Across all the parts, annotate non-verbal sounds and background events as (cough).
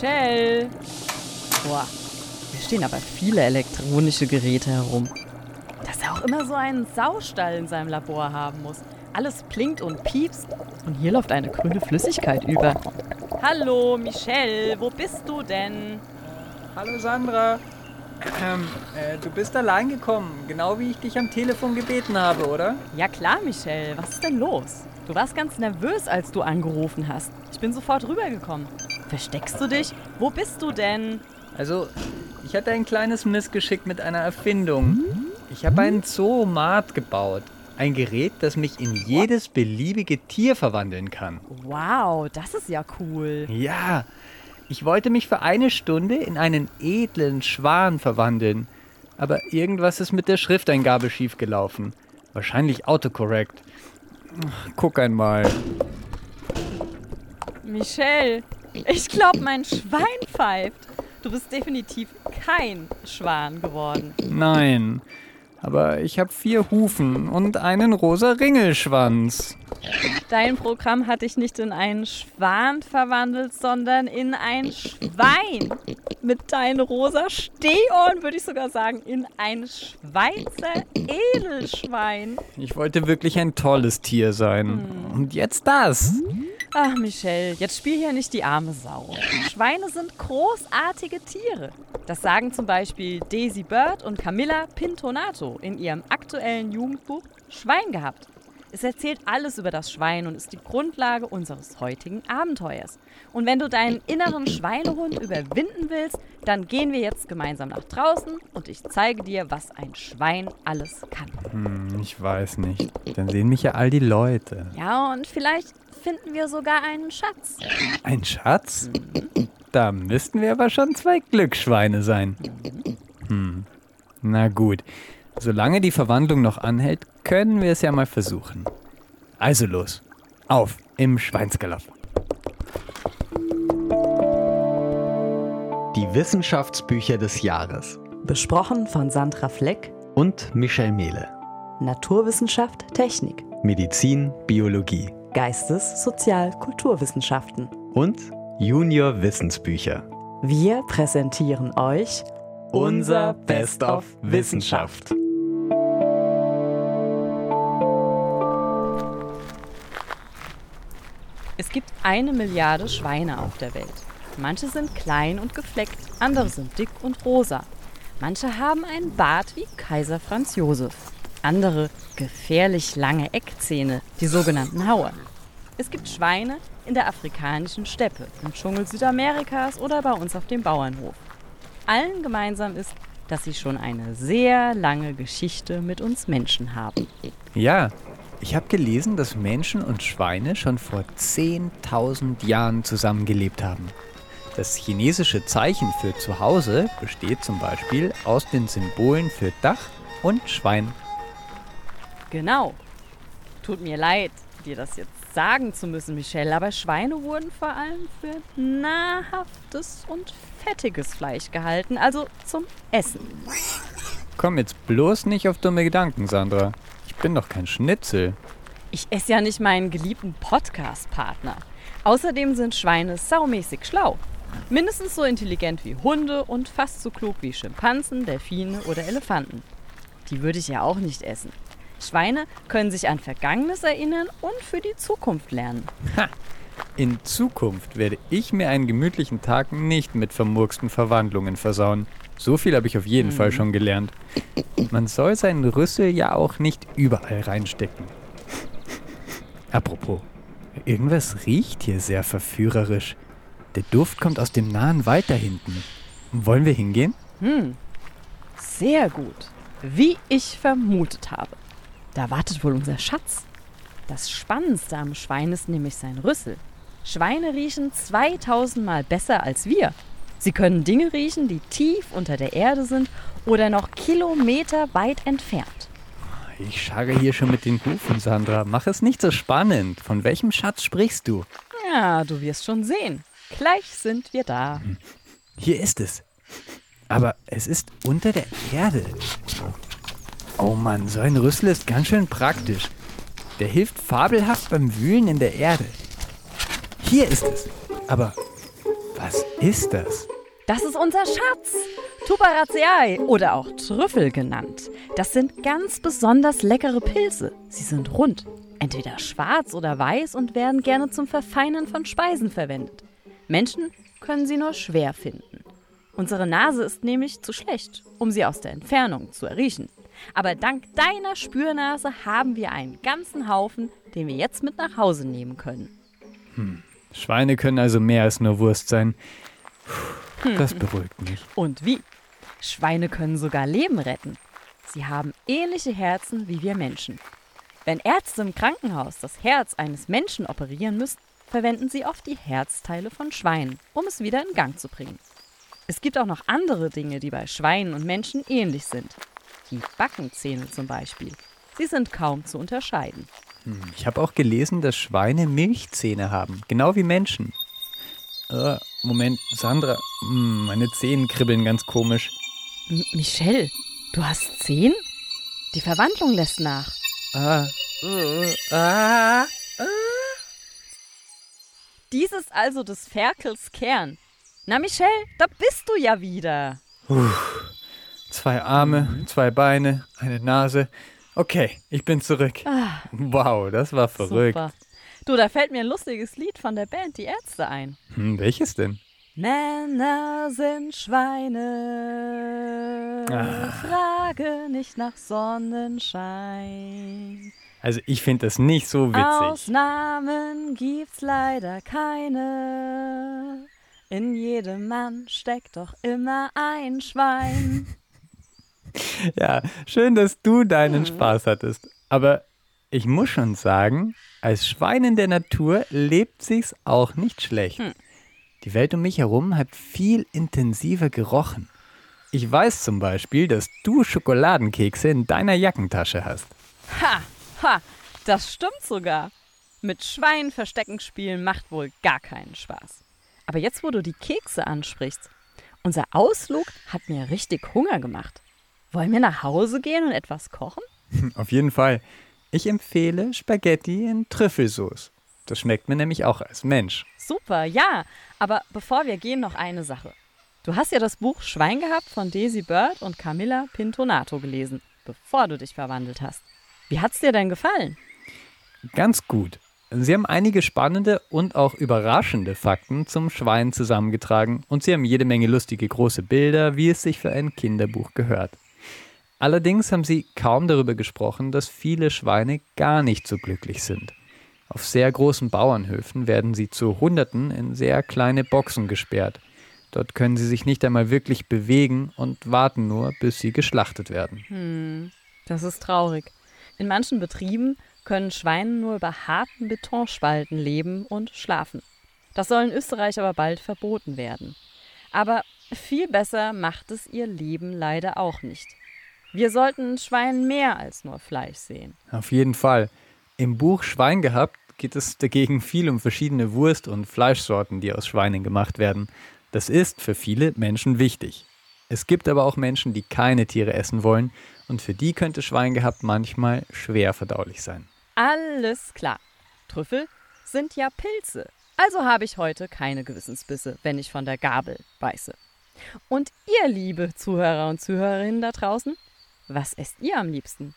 Michelle. Boah, hier stehen aber viele elektronische Geräte herum. Dass er auch immer so einen Saustall in seinem Labor haben muss. Alles blinkt und piepst und hier läuft eine grüne Flüssigkeit über. Hallo, Michelle, wo bist du denn? Hallo Sandra. Ähm, äh, du bist allein gekommen, genau wie ich dich am Telefon gebeten habe, oder? Ja klar, Michelle, was ist denn los? Du warst ganz nervös, als du angerufen hast. Ich bin sofort rübergekommen. Versteckst du dich? Wo bist du denn? Also, ich hatte ein kleines Missgeschick mit einer Erfindung. Ich habe einen Zoomat gebaut. Ein Gerät, das mich in jedes beliebige Tier verwandeln kann. Wow, das ist ja cool. Ja, ich wollte mich für eine Stunde in einen edlen Schwan verwandeln. Aber irgendwas ist mit der Schrifteingabe schiefgelaufen. Wahrscheinlich autocorrect. Ach, Guck einmal. Michelle, ich glaube, mein Schwein pfeift. Du bist definitiv kein Schwan geworden. Nein. Aber ich habe vier Hufen und einen rosa Ringelschwanz. Dein Programm hat dich nicht in einen Schwan verwandelt, sondern in ein Schwein. Mit deinen rosa Stehohren würde ich sogar sagen, in ein Schweizer Edelschwein. Ich wollte wirklich ein tolles Tier sein. Und jetzt das. Ach, Michelle, jetzt spiel hier nicht die arme Sau. Schweine sind großartige Tiere. Das sagen zum Beispiel Daisy Bird und Camilla Pintonato in ihrem aktuellen Jugendbuch Schwein gehabt. Es erzählt alles über das Schwein und ist die Grundlage unseres heutigen Abenteuers. Und wenn du deinen inneren Schweinehund überwinden willst, dann gehen wir jetzt gemeinsam nach draußen und ich zeige dir, was ein Schwein alles kann. Hm, ich weiß nicht. Dann sehen mich ja all die Leute. Ja, und vielleicht finden wir sogar einen Schatz. Ein Schatz? Da müssten wir aber schon zwei Glücksschweine sein. Hm. Na gut. Solange die Verwandlung noch anhält, können wir es ja mal versuchen. Also los. Auf im Schweinsgalopp. Die Wissenschaftsbücher des Jahres. Besprochen von Sandra Fleck, Und Michel Mehle. Naturwissenschaft, Technik, Medizin, Biologie. Geistes-, Sozial-, Kulturwissenschaften. Und Junior Wissensbücher. Wir präsentieren euch Unser Best of Wissenschaft. Es gibt eine Milliarde Schweine auf der Welt. Manche sind klein und gefleckt, andere sind dick und rosa. Manche haben einen Bart wie Kaiser Franz Josef. Andere gefährlich lange Eckzähne, die sogenannten Hauer. Es gibt Schweine in der afrikanischen Steppe, im Dschungel Südamerikas oder bei uns auf dem Bauernhof. Allen gemeinsam ist, dass sie schon eine sehr lange Geschichte mit uns Menschen haben. Ja, ich habe gelesen, dass Menschen und Schweine schon vor 10.000 Jahren zusammengelebt haben. Das chinesische Zeichen für Zuhause besteht zum Beispiel aus den Symbolen für Dach und Schwein. Genau. Tut mir leid, dir das jetzt sagen zu müssen, Michelle, aber Schweine wurden vor allem für nahrhaftes und fettiges Fleisch gehalten, also zum Essen. Komm jetzt bloß nicht auf dumme Gedanken, Sandra. Ich bin doch kein Schnitzel. Ich esse ja nicht meinen geliebten Podcast-Partner. Außerdem sind Schweine saumäßig schlau. Mindestens so intelligent wie Hunde und fast so klug wie Schimpansen, Delfine oder Elefanten. Die würde ich ja auch nicht essen. Schweine können sich an Vergangenes erinnern und für die Zukunft lernen. Ha! In Zukunft werde ich mir einen gemütlichen Tag nicht mit vermurksten Verwandlungen versauen. So viel habe ich auf jeden Fall schon gelernt. Man soll seinen Rüssel ja auch nicht überall reinstecken. Apropos, irgendwas riecht hier sehr verführerisch. Der Duft kommt aus dem nahen Wald da hinten. Wollen wir hingehen? Hm, sehr gut. Wie ich vermutet habe. Da wartet wohl unser Schatz. Das Spannendste am Schwein ist nämlich sein Rüssel. Schweine riechen 2000 Mal besser als wir. Sie können Dinge riechen, die tief unter der Erde sind oder noch Kilometer weit entfernt. Ich scharre hier schon mit den Hufen, Sandra. Mach es nicht so spannend. Von welchem Schatz sprichst du? Ja, du wirst schon sehen. Gleich sind wir da. Hier ist es. Aber es ist unter der Erde. Oh Mann, so ein Rüssel ist ganz schön praktisch. Der hilft fabelhaft beim Wühlen in der Erde. Hier ist es. Aber Was ist das? Das ist unser Schatz. Tuberaceae oder auch Trüffel genannt. Das sind ganz besonders leckere Pilze. Sie sind rund, entweder schwarz oder weiß und werden gerne zum Verfeinern von Speisen verwendet. Menschen können sie nur schwer finden. Unsere Nase ist nämlich zu schlecht, um sie aus der Entfernung zu erriechen. Aber dank deiner Spürnase haben wir einen ganzen Haufen, den wir jetzt mit nach Hause nehmen können. Schweine können also mehr als nur Wurst sein. Puh, Das beruhigt mich. Und wie? Schweine können sogar Leben retten. Sie haben ähnliche Herzen wie wir Menschen. Wenn Ärzte im Krankenhaus das Herz eines Menschen operieren müssen, verwenden sie oft die Herzteile von Schweinen, um es wieder in Gang zu bringen. Es gibt auch noch andere Dinge, die bei Schweinen und Menschen ähnlich sind. Die Backenzähne zum Beispiel. Sie sind kaum zu unterscheiden. Ich habe auch gelesen, dass Schweine Milchzähne haben, genau wie Menschen. Äh, Moment, Sandra, hm, meine Zähne kribbeln ganz komisch. M Michelle, du hast Zehen? Die Verwandlung lässt nach. Ah, äh, ah. Dies ist also des Ferkels Kern. Na Michelle, da bist du ja wieder. Zwei Arme, zwei Beine, eine Nase. Okay, ich bin zurück. Wow, das war verrückt. Super. Du, da fällt mir ein lustiges Lied von der Band Die Ärzte ein. Hm, welches denn? Männer sind Schweine. Ah. Frage nicht nach Sonnenschein. Also ich finde das nicht so witzig. Ausnahmen gibt's leider keine. In jedem Mann steckt doch immer ein Schwein. (laughs) (laughs) Ja, schön, dass du deinen Spaß hattest. Aber ich muss schon sagen, als Schwein in der Natur lebt sich's auch nicht schlecht. Die Welt um mich herum hat viel intensiver gerochen. Ich weiß zum Beispiel, dass du Schokoladenkekse in deiner Jackentasche hast. Ha, ha, das stimmt sogar. Mit Schwein verstecken spielen macht wohl gar keinen Spaß. Aber jetzt, wo du die Kekse ansprichst, unser Ausflug hat mir richtig Hunger gemacht. Wollen wir nach Hause gehen und etwas kochen? (laughs) Auf jeden Fall. Ich empfehle Spaghetti in Trüffelsauce. Das schmeckt mir nämlich auch als Mensch. Super, ja. Aber bevor wir gehen, noch eine Sache. Du hast ja das Buch Schwein gehabt von Daisy Bird und Camilla Pintonato gelesen, bevor du dich verwandelt hast. Wie hat's dir denn gefallen? Ganz gut. Sie haben einige spannende und auch überraschende Fakten zum Schwein zusammengetragen und sie haben jede Menge lustige große Bilder, wie es sich für ein Kinderbuch gehört. Allerdings haben sie kaum darüber gesprochen, dass viele Schweine gar nicht so glücklich sind. Auf sehr großen Bauernhöfen werden sie zu Hunderten in sehr kleine Boxen gesperrt. Dort können sie sich nicht einmal wirklich bewegen und warten nur, bis sie geschlachtet werden. Das ist traurig. In manchen Betrieben können Schweine nur über harten Betonspalten leben und schlafen. Das soll in Österreich aber bald verboten werden. Aber viel besser macht es ihr Leben leider auch nicht. Wir sollten Schweinen mehr als nur Fleisch sehen. Auf jeden Fall. Im Buch Schwein gehabt geht es dagegen viel um verschiedene Wurst- und Fleischsorten, die aus Schweinen gemacht werden. Das ist für viele Menschen wichtig. Es gibt aber auch Menschen, die keine Tiere essen wollen und für die könnte Schwein gehabt manchmal schwer verdaulich sein. Alles klar. Trüffel sind ja Pilze. Also habe ich heute keine Gewissensbisse, wenn ich von der Gabel beiße. Und ihr, liebe Zuhörer und Zuhörerinnen da draußen, was esst ihr am liebsten?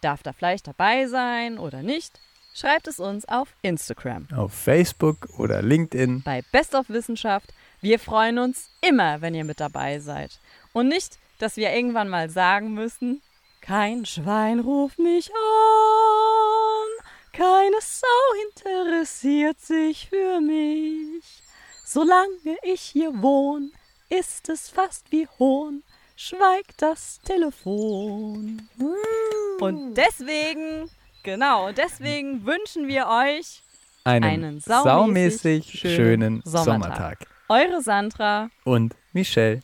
Darf da Fleisch dabei sein oder nicht? Schreibt es uns auf Instagram Auf Facebook oder LinkedIn. bei Best of Wissenschaft. Wir freuen uns immer, wenn ihr mit dabei seid. Und nicht, dass wir irgendwann mal sagen müssen, kein Schwein ruft mich an, keine Sau interessiert sich für mich. Solange ich hier wohn, ist es fast wie Hohn, schweigt das Telefon. Und deswegen, genau, deswegen wünschen wir euch Einen, Einen saumäßig, saumäßig schönen schönen Sommertag. Sommertag. eure Sandra Und Michelle.